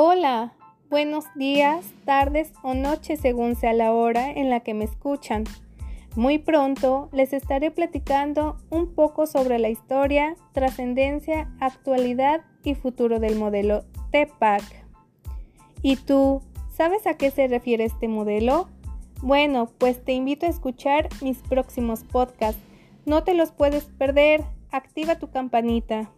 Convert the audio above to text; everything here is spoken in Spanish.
Hola, buenos días, tardes o noches según sea la hora en la que me escuchan. Muy pronto les estaré platicando un poco sobre la historia, trascendencia, actualidad y futuro del modelo TEPAC. ¿Y tú, sabes a qué se refiere este modelo? Bueno, pues te invito a escuchar mis próximos podcasts. No te los puedes perder. Activa tu campanita.